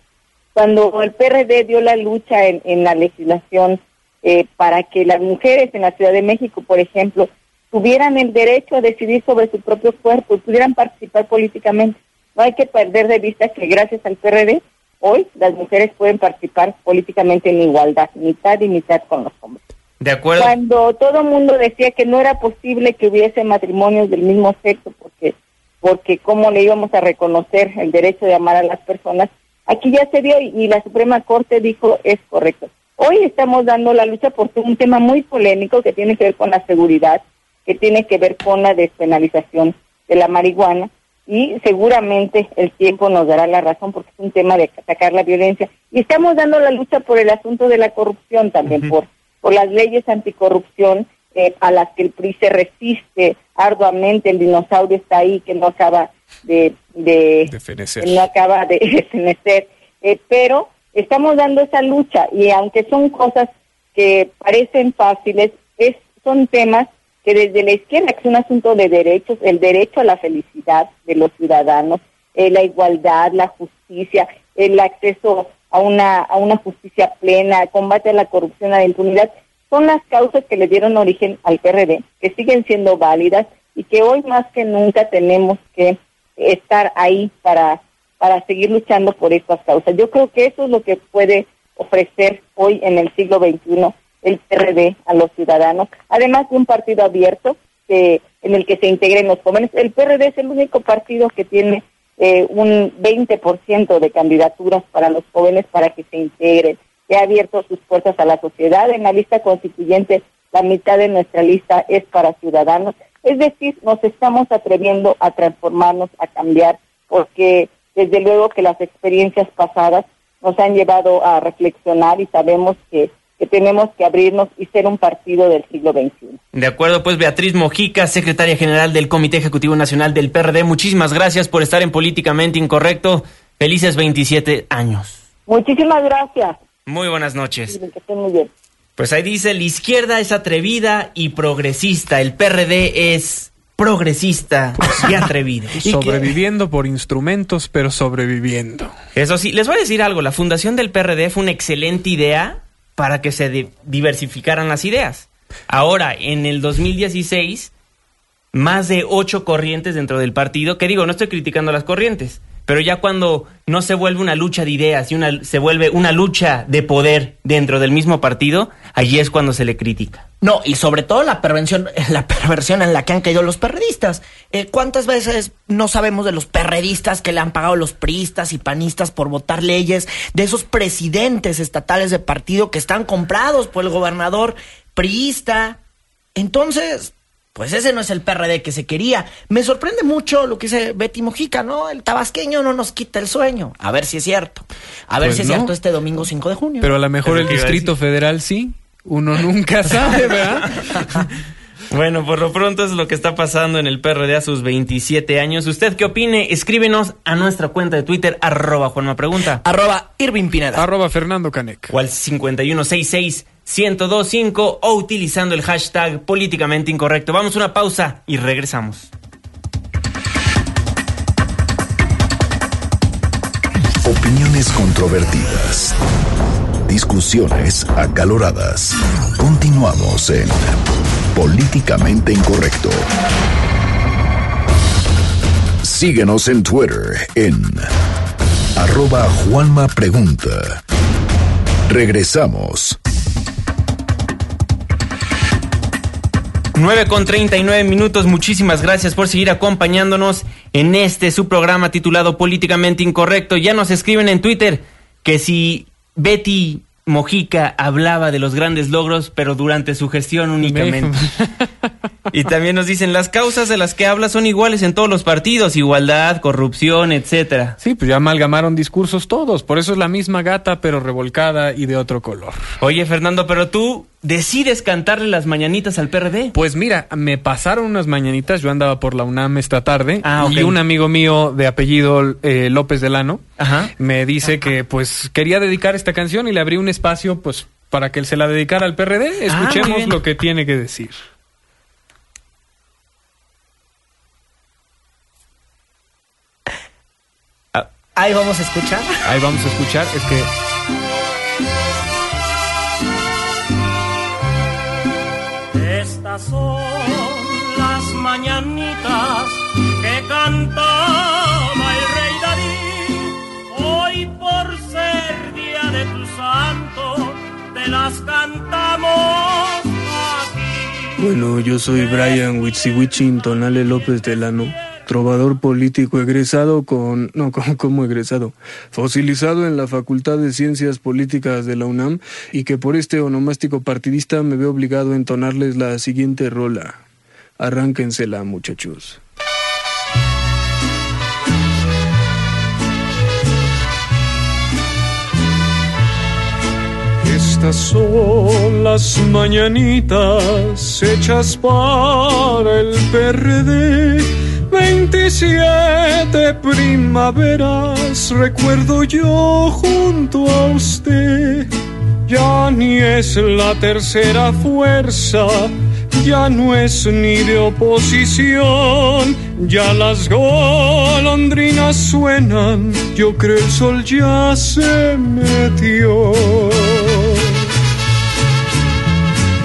Cuando el PRD dio la lucha en, la legislación eh, para que las mujeres en la Ciudad de México, por ejemplo, tuvieran el derecho a decidir sobre su propio cuerpo y pudieran participar políticamente, no hay que perder de vista que gracias al PRD Hoy las mujeres pueden participar políticamente en igualdad, mitad y mitad con los hombres. De acuerdo. Cuando todo el mundo decía que no era posible que hubiese matrimonios del mismo sexo, porque, porque cómo le íbamos a reconocer el derecho de amar a las personas, aquí ya se dio y, la Suprema Corte dijo es correcto. Hoy estamos dando la lucha por un tema muy polémico que tiene que ver con la seguridad, que tiene que ver con la despenalización de la marihuana y seguramente el tiempo nos dará la razón porque es un tema de atacar la violencia. Y estamos dando la lucha por el asunto de la corrupción también, por, por las leyes anticorrupción eh, a las que el PRI se resiste arduamente, el dinosaurio está ahí que no acaba de, de, no acaba de fenecer, eh, pero estamos dando esa lucha y aunque son cosas que parecen fáciles, es, son temas que desde la izquierda, que es un asunto de derechos, el derecho a la felicidad de los ciudadanos, eh, la igualdad, la justicia, el acceso a una, a una justicia plena, combate a la corrupción, a la impunidad, son las causas que le dieron origen al PRD, que siguen siendo válidas y que hoy más que nunca tenemos que estar ahí para, para seguir luchando por estas causas. Yo creo que eso es lo que puede ofrecer hoy en el siglo XXI el PRD a los ciudadanos, además de un partido abierto que, en el que se integren los jóvenes. El PRD es el único partido que tiene eh, un 20% de candidaturas para los jóvenes para que se integren, que ha abierto sus puertas a la sociedad. En la lista constituyente, la mitad de nuestra lista es para ciudadanos. Es decir, nos estamos atreviendo a transformarnos, a cambiar, porque desde luego que las experiencias pasadas nos han llevado a reflexionar y sabemos que que tenemos que abrirnos y ser un partido del siglo XXI. De acuerdo, pues Beatriz Mojica, secretaria general del Comité Ejecutivo Nacional del PRD, muchísimas gracias por estar en Políticamente Incorrecto. Felices 27 años. Muchísimas gracias. Muy buenas noches. Que estén muy bien. Pues ahí dice, la izquierda es atrevida y progresista, el PRD es progresista y atrevido. sobreviviendo por instrumentos, pero sobreviviendo. Eso sí, les voy a decir algo, la fundación del PRD fue una excelente idea para que se diversificaran las ideas. Ahora, en el 2016, más de ocho corrientes dentro del partido, que digo, no estoy criticando las corrientes, pero ya cuando no se vuelve una lucha de ideas y una, se vuelve una lucha de poder dentro del mismo partido, allí es cuando se le critica. No, y sobre todo la perversión, la perversión en la que han caído los perredistas. Eh, ¿Cuántas veces no sabemos de los perredistas que le han pagado los priistas y panistas por votar leyes, de esos presidentes estatales de partido que están comprados por el gobernador priista? Entonces, pues ese no es el PRD que se quería. Me sorprende mucho lo que dice Betty Mojica, ¿no? El tabasqueño no nos quita el sueño. A ver si es cierto. A ver Pues si es no. cierto este domingo 5 de junio. Pero a lo mejor el Distrito Federal sí. Uno nunca sabe, ¿verdad? Bueno, por lo pronto es lo que está pasando en el PRD a sus 27 años. ¿Usted qué opine? Escríbenos a nuestra cuenta de Twitter, arroba Juanma Pregunta. Arroba Irving Pineda. Arroba Fernando Canec. O al 5166-1025 o utilizando el hashtag políticamente incorrecto. Vamos a una pausa y regresamos. Opiniones controvertidas. Discusiones acaloradas. Continuamos en Políticamente Incorrecto. Síguenos en Twitter en arroba Juanma Pregunta. Regresamos. 9 con 39 minutos. Muchísimas gracias por seguir acompañándonos en este su programa titulado Políticamente Incorrecto. Ya nos escriben en Twitter que si Betty Mojica hablaba de los grandes logros, pero durante su gestión únicamente. Y también nos dicen las causas de las que habla son iguales en todos los partidos, igualdad, corrupción, etcétera. Sí, pues ya amalgamaron discursos todos. Por eso es la misma gata, pero revolcada y de otro color. Oye, Fernando, pero tú decides cantarle las mañanitas al PRD. Pues mira, me pasaron unas mañanitas, yo andaba por la UNAM esta tarde Ah, y un amigo mío de apellido eh, López Delano Ajá. me dice que pues quería dedicar esta canción y le abrí un espacio pues para que él se la dedicara al PRD. Ah, Escuchemos lo que tiene que decir. Ahí vamos a escuchar. Ahí vamos a escuchar, es que Estas son las mañanitas que cantaba el rey David. Hoy por ser día de tu santo, te las cantamos aquí. Bueno, yo soy Brian Tonale López Delano, trovador político egresado con... no, ¿cómo, cómo egresado? Fosilizado en la Facultad de Ciencias Políticas de la UNAM y que por este onomástico partidista me veo obligado a entonarles la siguiente rola. Arránquensela, muchachos. Estas son las mañanitas hechas para el PRD. 27 primaveras recuerdo yo junto a usted. Ya ni es la tercera fuerza, ya no es ni de oposición. Ya las golondrinas suenan, yo creo el sol ya se metió.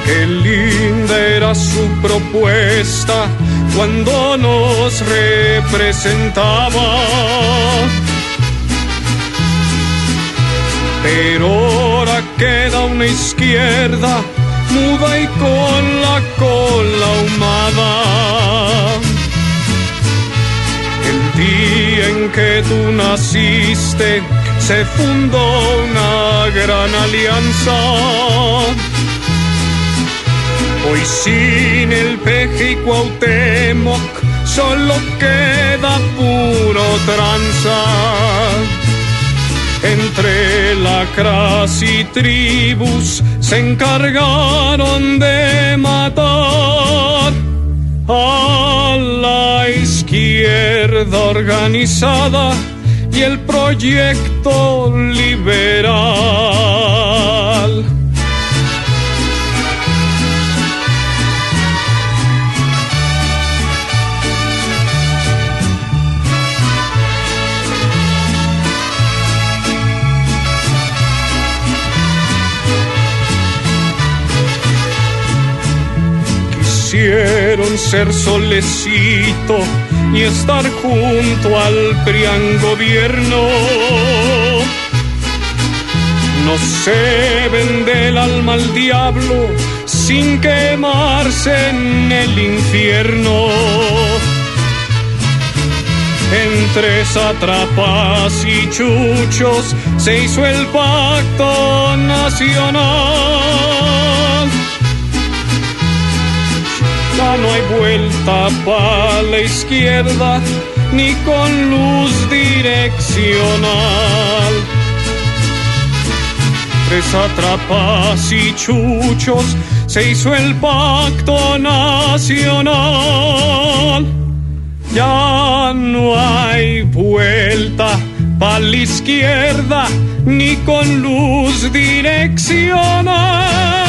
Qué linda era su propuesta cuando nos representaba. Pero ahora queda una izquierda muda y con la cola ahumada. El día en que tú naciste se fundó una gran alianza. Hoy sin el peje y Cuauhtémoc solo queda puro tranza. Entre lacras y tribus se encargaron de matar a la izquierda organizada y el proyecto liberal. Quisieron ser solecito y estar junto al PRIAN gobierno. No se vende el alma al diablo sin quemarse en el infierno. Entre satrapas y chuchos se hizo el pacto nacional. Ya no hay vuelta para la izquierda ni con luz direccional. Entre satrapas y chuchos se hizo el pacto nacional. Ya no hay vuelta para la izquierda ni con luz direccional.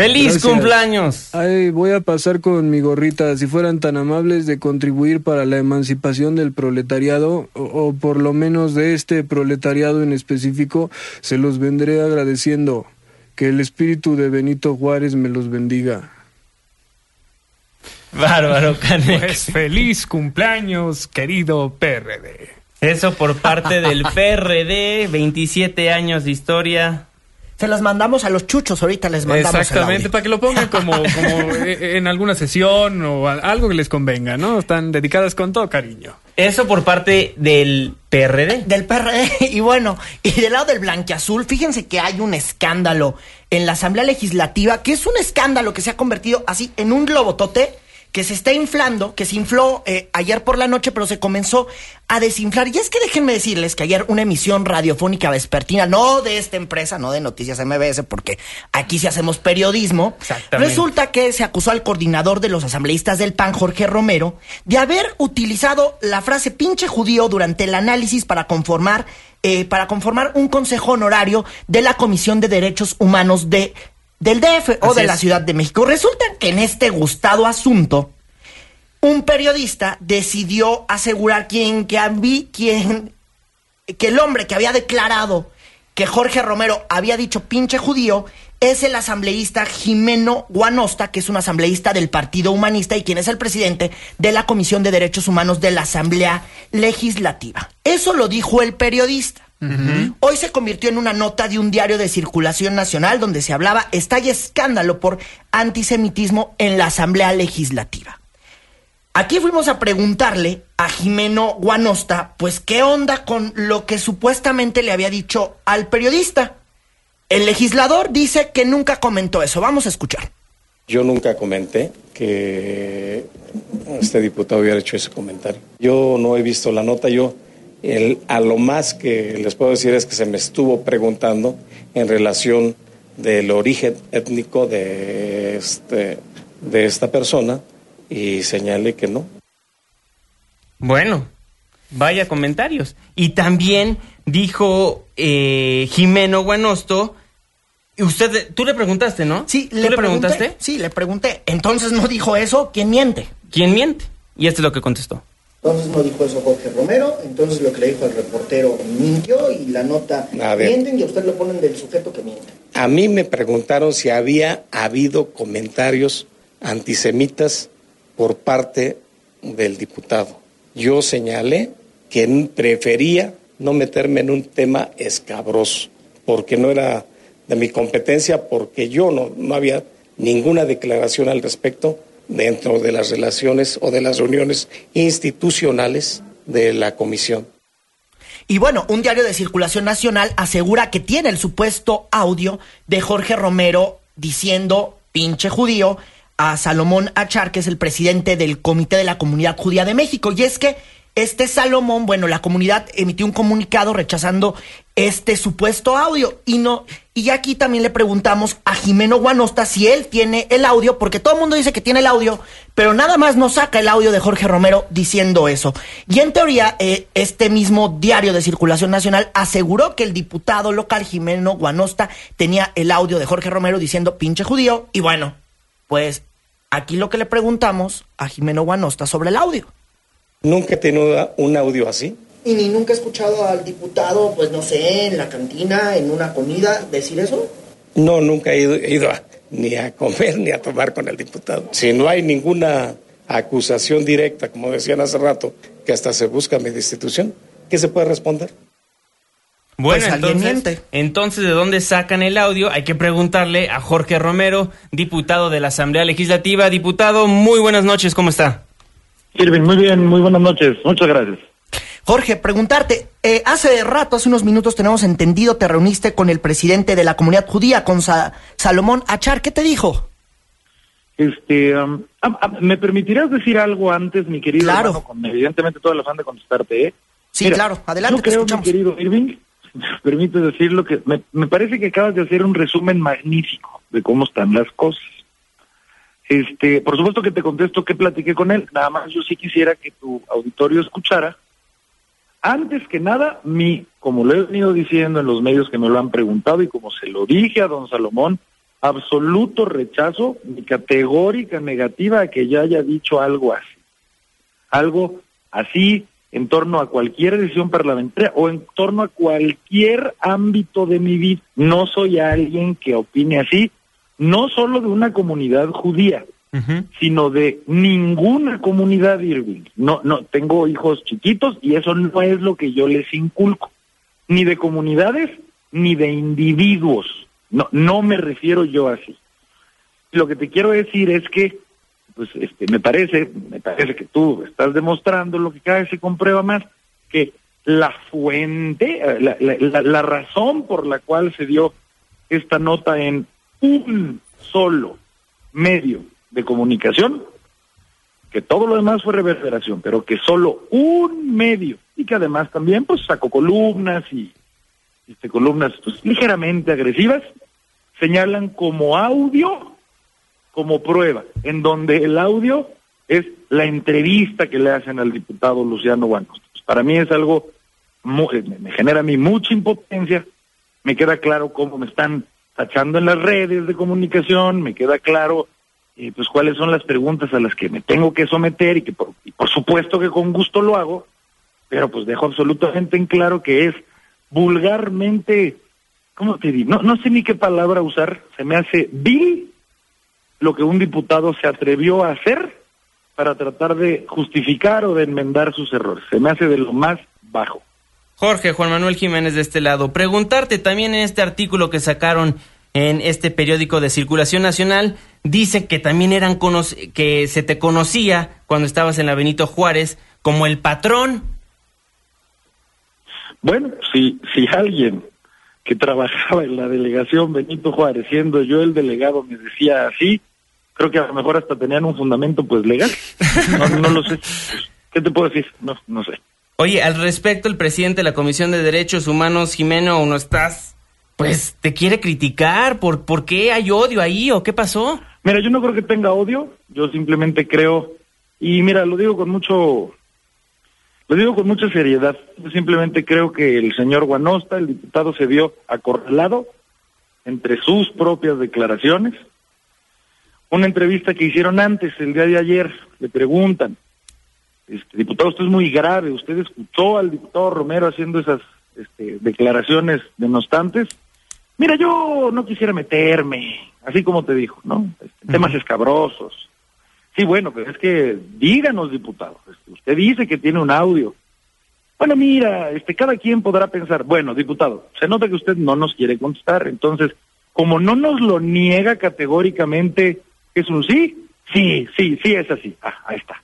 ¡Feliz Gracias. cumpleaños! Ay, voy a pasar con mi gorrita. Si fueran tan amables de contribuir para la emancipación del proletariado, o, o por lo menos de este proletariado en específico, se los vendré agradeciendo. Que el espíritu de Benito Juárez me los bendiga. Bárbaro, Canek. Pues feliz cumpleaños, querido PRD. Eso por parte del PRD, 27 años de historia. Se las mandamos a los chuchos, ahorita les mandamos el Exactamente, audio. para que lo pongan como, como eh, en alguna sesión o algo que les convenga, ¿no? Están dedicadas con todo cariño. Eso por parte del PRD. Del PRD. Y bueno, y del lado del blanquiazul, fíjense que hay un escándalo en la Asamblea Legislativa, que es un escándalo que se ha convertido así en un globotote que se está inflando, que se infló eh, ayer por la noche, pero se comenzó a desinflar. Y es que déjenme decirles que ayer una emisión radiofónica vespertina, no de esta empresa, no de Noticias MBS, porque aquí sí hacemos periodismo, resulta que se acusó al coordinador de los asambleístas del PAN, Jorge Romero, de haber utilizado la frase pinche judío durante el análisis para conformar, eh, para conformar un consejo honorario de la Comisión de Derechos Humanos de, del DF o Así de es. la Ciudad de México. Resulta que en este gustado asunto, un periodista decidió asegurar quien, que, quien, que el hombre que había declarado que Jorge Romero había dicho pinche judío es el asambleísta Jimeno Guanosta, que es un asambleísta del Partido Humanista y quien es el presidente de la Comisión de Derechos Humanos de la Asamblea Legislativa. Eso lo dijo el periodista. Hoy se convirtió en una nota de un diario de circulación nacional donde se hablaba estalla escándalo por antisemitismo en la Asamblea Legislativa. Aquí fuimos a preguntarle a Jimeno Guanosta, pues qué onda con lo que supuestamente le había dicho al periodista. El legislador dice que nunca comentó eso. Vamos a escuchar. Yo nunca comenté que este diputado hubiera hecho ese comentario. Yo no he visto la nota, yo el- a lo más que les puedo decir es que se me estuvo preguntando en relación del origen étnico de, este, de esta persona y señalé que no. Bueno, vaya comentarios. Y también dijo eh, Jimeno Guanosto. Usted, tú le preguntaste, ¿no? Sí, ¿Tú le, preguntaste? Sí, le pregunté. Entonces no dijo eso. ¿Quién miente? ¿Quién miente? Y este es lo que contestó. Entonces no dijo eso Jorge Romero. Entonces lo que le dijo el reportero mintió y la nota mienten y a usted le ponen del sujeto que miente. A mí me preguntaron si había habido comentarios antisemitas por parte del diputado. Yo señalé que prefería no meterme en un tema escabroso, porque no era de mi competencia, porque yo no, no había ninguna declaración al respecto dentro de las relaciones o de las reuniones institucionales de la comisión. Y bueno, un diario de circulación nacional asegura que tiene el supuesto audio de Jorge Romero diciendo pinche judío a Salomón Achar, que es el presidente del Comité de la Comunidad Judía de México. Y es que este Salomón, bueno, la comunidad emitió un comunicado rechazando este supuesto audio. Y no, y aquí también le preguntamos a Jimeno Guanosta si él tiene el audio, porque todo el mundo dice que tiene el audio, pero nada más nos saca el audio de Jorge Romero diciendo eso. Y en teoría, eh, este mismo diario de circulación nacional aseguró que el diputado local Jimeno Guanosta tenía el audio de Jorge Romero diciendo pinche judío. Y bueno, pues aquí lo que le preguntamos a Jimeno Guanosta sobre el audio. Nunca he tenido un audio así. ¿Y ni nunca he escuchado al diputado, pues no sé, en la cantina, en una comida, decir eso? No, nunca he ido, he ido a, ni a comer ni a tomar con el diputado. Si no hay ninguna acusación directa, como decían hace rato, que hasta se busca mi destitución, ¿qué se puede responder? Bueno, Pues entonces, miente. entonces, ¿de dónde sacan el audio? Hay que preguntarle a Jorge Romero, diputado de la Asamblea Legislativa. Diputado, muy buenas noches, ¿cómo está? Irving, muy bien, muy buenas noches. Muchas gracias. Jorge, preguntarte, eh, hace rato, hace unos minutos tenemos entendido, te reuniste con el presidente de la comunidad judía, con Sa- Salomón Achar, ¿qué te dijo? Este, ¿me permitirás decir algo antes, mi querido Claro. hermano, con evidentemente todo el afán de contestarte, eh? Sí, claro, adelante, Yo te creo, escuchamos. mi querido Irving, me permites decirlo, que me, me parece que acabas de hacer un resumen magnífico de cómo están las cosas. Este, por supuesto que te contesto que platiqué con él, nada más yo sí quisiera que tu auditorio escuchara. Antes que nada, mi, como lo he venido diciendo en los medios que me lo han preguntado y como se lo dije a don Salomón, absoluto rechazo, mi categórica negativa a que yo haya dicho algo así. Algo así en torno a cualquier decisión parlamentaria o en torno a cualquier ámbito de mi vida. No soy alguien que opine así, no solo de una comunidad judía, sino de ninguna comunidad Irving. No, no, tengo hijos chiquitos y eso no es lo que yo les inculco, ni de comunidades ni de individuos. No, no me refiero yo así. Lo que te quiero decir es que, pues, este, me parece, me parece que tú estás demostrando lo que cada vez se comprueba más, que la fuente, eh, la, la- la- la razón por la cual se dio esta nota en un solo medio de comunicación, que todo lo demás fue reverberación, pero que solo un medio, y que además también pues sacó columnas y este, columnas pues, ligeramente agresivas, señalan como audio, como prueba, en donde el audio es la entrevista que le hacen al diputado Luciano Guanos. Para mí es algo, mu- eh, me genera a mí mucha impotencia, me queda claro cómo me están tachando en las redes de comunicación, me queda claro eh, pues cuáles son las preguntas a las que me tengo que someter y que por, por supuesto que con gusto lo hago, pero pues dejo absolutamente en claro que es vulgarmente, ¿cómo te digo? No, no sé ni qué palabra usar, se me hace vil lo que un diputado se atrevió a hacer para tratar de justificar o de enmendar sus errores. Se me hace de lo más bajo. Jorge, Juan Manuel Jiménez de este lado. Preguntarte también en este artículo que sacaron en este periódico de circulación nacional, dice que también eran que se te conocía cuando estabas en la Benito Juárez como el patrón. Bueno, si, si alguien que trabajaba en la delegación Benito Juárez, siendo yo el delegado, me decía así, creo que a lo mejor hasta tenían un fundamento pues legal. No, no lo sé. ¿Qué te puedo decir? No, no sé. Oye, al respecto, el presidente de la Comisión de Derechos Humanos, Jimeno, ¿no estás? Pues te quiere criticar. ¿Por, ¿Por qué hay odio ahí o qué pasó? Mira, yo no creo que tenga odio, yo simplemente creo, y mira, lo digo con mucho, lo digo con mucha seriedad, yo simplemente creo que el señor Guanosta, el diputado, se vio acorralado entre sus propias declaraciones. Una entrevista que hicieron antes, el día de ayer, le preguntan, este, diputado, usted es muy grave, usted escuchó al diputado Romero haciendo esas este, declaraciones denostantes. Mira, yo no quisiera meterme, así como te dijo, ¿no? Este, temas escabrosos. Sí, bueno, pero es que díganos, diputado, este, usted dice que tiene un audio. Bueno, mira, este, cada quien podrá pensar, bueno, diputado, se nota que usted no nos quiere contestar, entonces, como no nos lo niega categóricamente, es un sí, sí, sí, sí es así, ah, ahí está.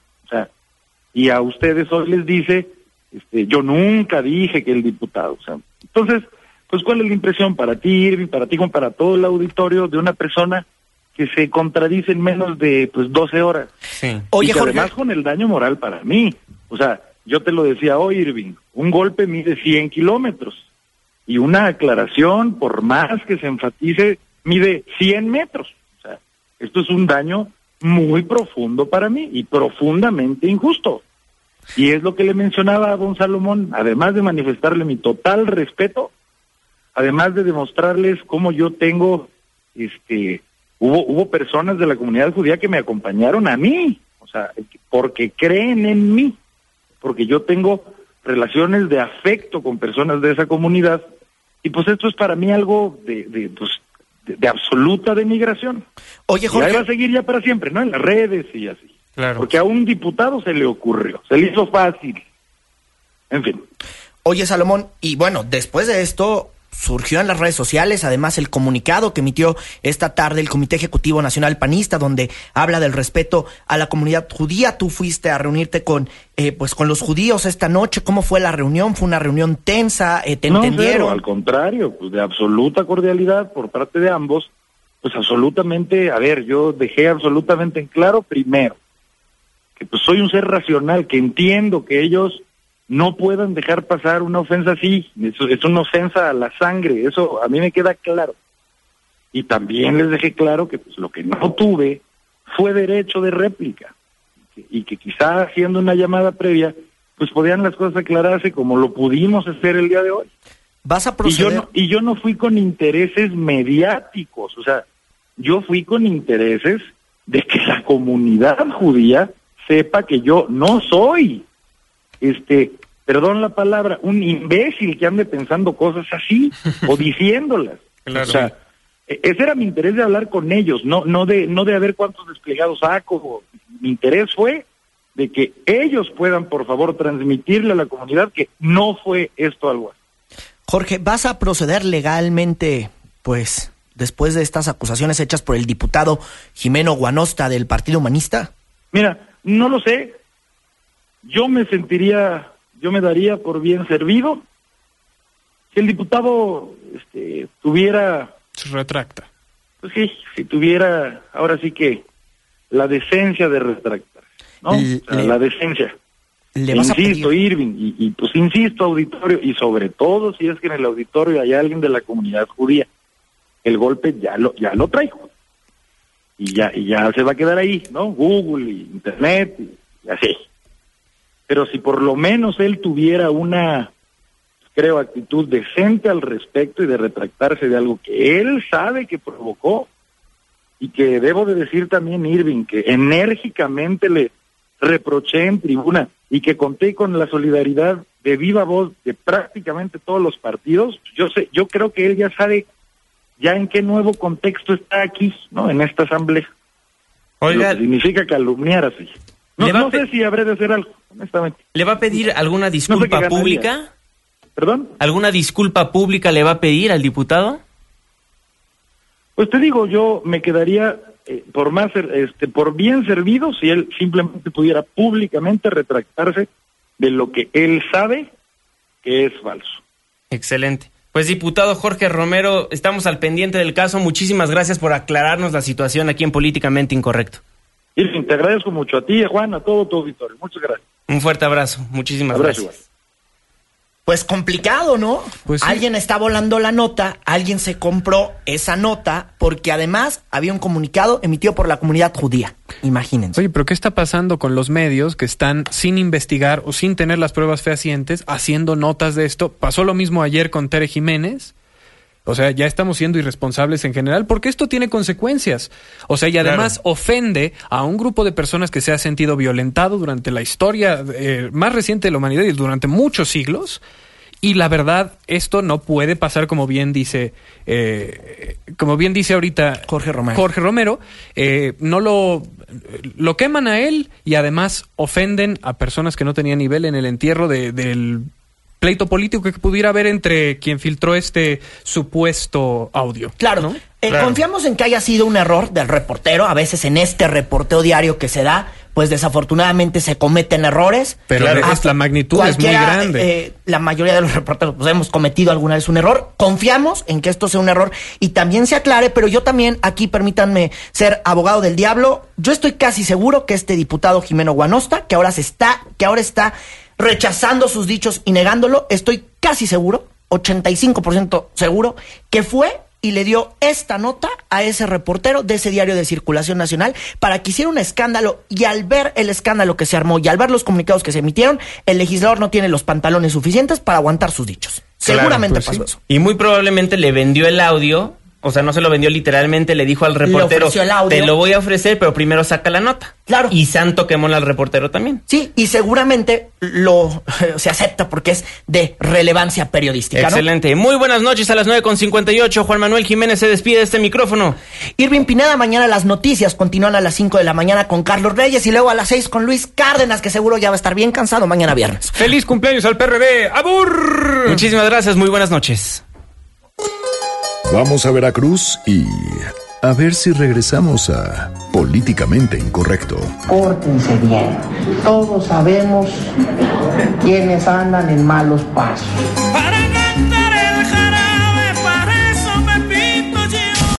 Y a ustedes hoy les dice, este, yo nunca dije que el diputado, o sea, entonces, pues cuál es la impresión para ti, Irving, para ti como para todo el auditorio de una persona que se contradice en menos de pues 12 horas. Sí. Oye, y que Jorge. además con el daño moral para mí. O sea, yo te lo decía hoy, Irving, un golpe mide 100 kilómetros y una aclaración, por más que se enfatice, mide 100 metros. O sea, esto es un daño muy profundo para mí y profundamente injusto. Y es lo que le mencionaba a don Salomón, además de manifestarle mi total respeto, además de demostrarles cómo yo tengo, este, hubo, hubo personas de la comunidad judía que me acompañaron a mí, o sea, porque creen en mí, porque yo tengo relaciones de afecto con personas de esa comunidad, y pues esto es para mí algo de, de, pues, de, de absoluta denigración. Oye, Y Jorge. ahí va a seguir ya para siempre, ¿no? En las redes y así. Claro. Porque a un diputado se le ocurrió, se le hizo fácil. En fin. Oye, Salomón, y bueno, después de esto surgió en las redes sociales además el comunicado que emitió esta tarde el Comité Ejecutivo Nacional Panista, donde habla del respeto a la comunidad judía. Tú fuiste a reunirte con, eh, pues, con los judíos esta noche. ¿Cómo fue la reunión? ¿Fue una reunión tensa? Eh, ¿Te no, entendieron? al contrario, pues de absoluta cordialidad por parte de ambos, pues absolutamente, a ver, yo dejé absolutamente en claro primero que pues soy un ser racional, que entiendo que ellos no puedan dejar pasar una ofensa así, eso es una ofensa a la sangre, eso a mí me queda claro. Y también les dejé claro que pues lo que no tuve fue derecho de réplica y que quizá haciendo una llamada previa pues podían las cosas aclararse como lo pudimos hacer el día de hoy. ¿Vas a Y yo, proceder? no, y yo no fui con intereses mediáticos, o sea, yo fui con intereses de que la comunidad judía sepa que yo no soy, este, perdón la palabra, un imbécil que ande pensando cosas así o diciéndolas. Claro. O sea, e- ese era mi interés de hablar con ellos, no, no de, no de a ver cuántos desplegados saco. Mi interés fue de que ellos puedan, por favor, transmitirle a la comunidad que no fue esto algo así. Jorge, ¿vas a proceder legalmente, pues, después de estas acusaciones hechas por el diputado Jimeno Guanosta del Partido Humanista? Mira, no lo sé. Yo me sentiría, yo me daría por bien servido si el diputado este, tuviera, Se retracta. pues sí, si tuviera ahora sí que la decencia de retractar, ¿no? Le- O sea, la decencia. Le vas a insisto, Irving, y, y pues insisto, auditorio, y sobre todo si es que en el auditorio hay alguien de la comunidad judía, el golpe ya lo, ya lo traigo. Y ya, y ya se va a quedar ahí, ¿no? Google y Internet y, y así. Pero si por lo menos él tuviera una, creo, actitud decente al respecto y de retractarse de algo que él sabe que provocó, y que debo de decir también, Irving, que enérgicamente le reproché en tribuna y que conté con la solidaridad de viva voz de prácticamente todos los partidos, yo sé, yo creo que él ya sabe ya en qué nuevo contexto está aquí, ¿no? En esta asamblea. Oiga- Lo que significa calumniar así. No, no sé si habré de hacer algo, honestamente. ¿Le va a pedir alguna disculpa pública? ¿Perdón? ¿Alguna disculpa pública le va a pedir al diputado? Pues te digo, yo me quedaría eh, por más, este, por bien servido si él simplemente pudiera públicamente retractarse de lo que él sabe que es falso. Excelente. Pues diputado Jorge Romero, estamos al pendiente del caso. Muchísimas gracias por aclararnos la situación aquí en Políticamente Incorrecto. Irving, te agradezco mucho a ti, a Juan, a todo tu auditorio. Muchas gracias. Un fuerte abrazo. Muchísimas Abrazo gracias. Pues complicado, ¿no? Pues sí. Alguien está volando la nota, alguien se compró esa nota, porque además había un comunicado emitido por la comunidad judía. Imagínense. Oye, pero ¿qué está pasando con los medios que están sin investigar o sin tener las pruebas fehacientes haciendo notas de esto? Pasó lo mismo ayer con Tere Jiménez. O sea, ya estamos siendo irresponsables en general porque esto tiene consecuencias. O sea, y además ofende a un grupo de personas que se ha sentido violentado durante la historia eh, más reciente de la humanidad y durante muchos siglos. Y la verdad, esto no puede pasar como bien dice, eh, como bien dice ahorita Jorge Romero. Jorge Romero, eh, no lo, lo queman a él y además ofenden a personas que no tenían nivel en el entierro de- del pleito político que pudiera haber entre quien filtró este supuesto audio. Claro, ¿no? eh, confiamos en que haya sido un error del reportero. A veces en este reporteo diario que se da, pues desafortunadamente se cometen errores. Pero Claro. la magnitud es muy grande. eh, la mayoría de los reporteros pues, hemos cometido alguna vez un error. Confiamos en que esto sea un error y también se aclare, pero yo también aquí permítanme ser abogado del diablo. Yo estoy casi seguro que este diputado Jimeno Guanosta, que ahora se está, que ahora está rechazando sus dichos y negándolo, estoy casi seguro, 85% seguro, que fue y le dio esta nota a ese reportero de ese diario de circulación nacional para que hiciera un escándalo y al ver el escándalo que se armó y al ver los comunicados que se emitieron, el legislador no tiene los pantalones suficientes para aguantar sus dichos. Claro, Seguramente pues pasó sí. eso. Y muy probablemente le vendió el audio O sea, no se lo vendió literalmente, le dijo al reportero, ofreció el audio. te lo voy a ofrecer, pero primero saca la nota. Claro. Y santo quemó al reportero también. Sí, y seguramente lo se acepta porque es de relevancia periodística. ¿no? Excelente. Muy buenas noches a las 9.58. Juan Manuel Jiménez se despide de este micrófono. Irving Pineda, mañana las noticias continúan a las 5 de la mañana con Carlos Reyes y luego a las 6 con Luis Cárdenas, que seguro ya va a estar bien cansado mañana viernes. ¡Feliz cumpleaños al PRD! ¡Abur! Muchísimas gracias, muy buenas noches. Vamos a Veracruz y a ver si regresamos a Políticamente Incorrecto. Pórtense bien. Todos sabemos quienes andan en malos pasos.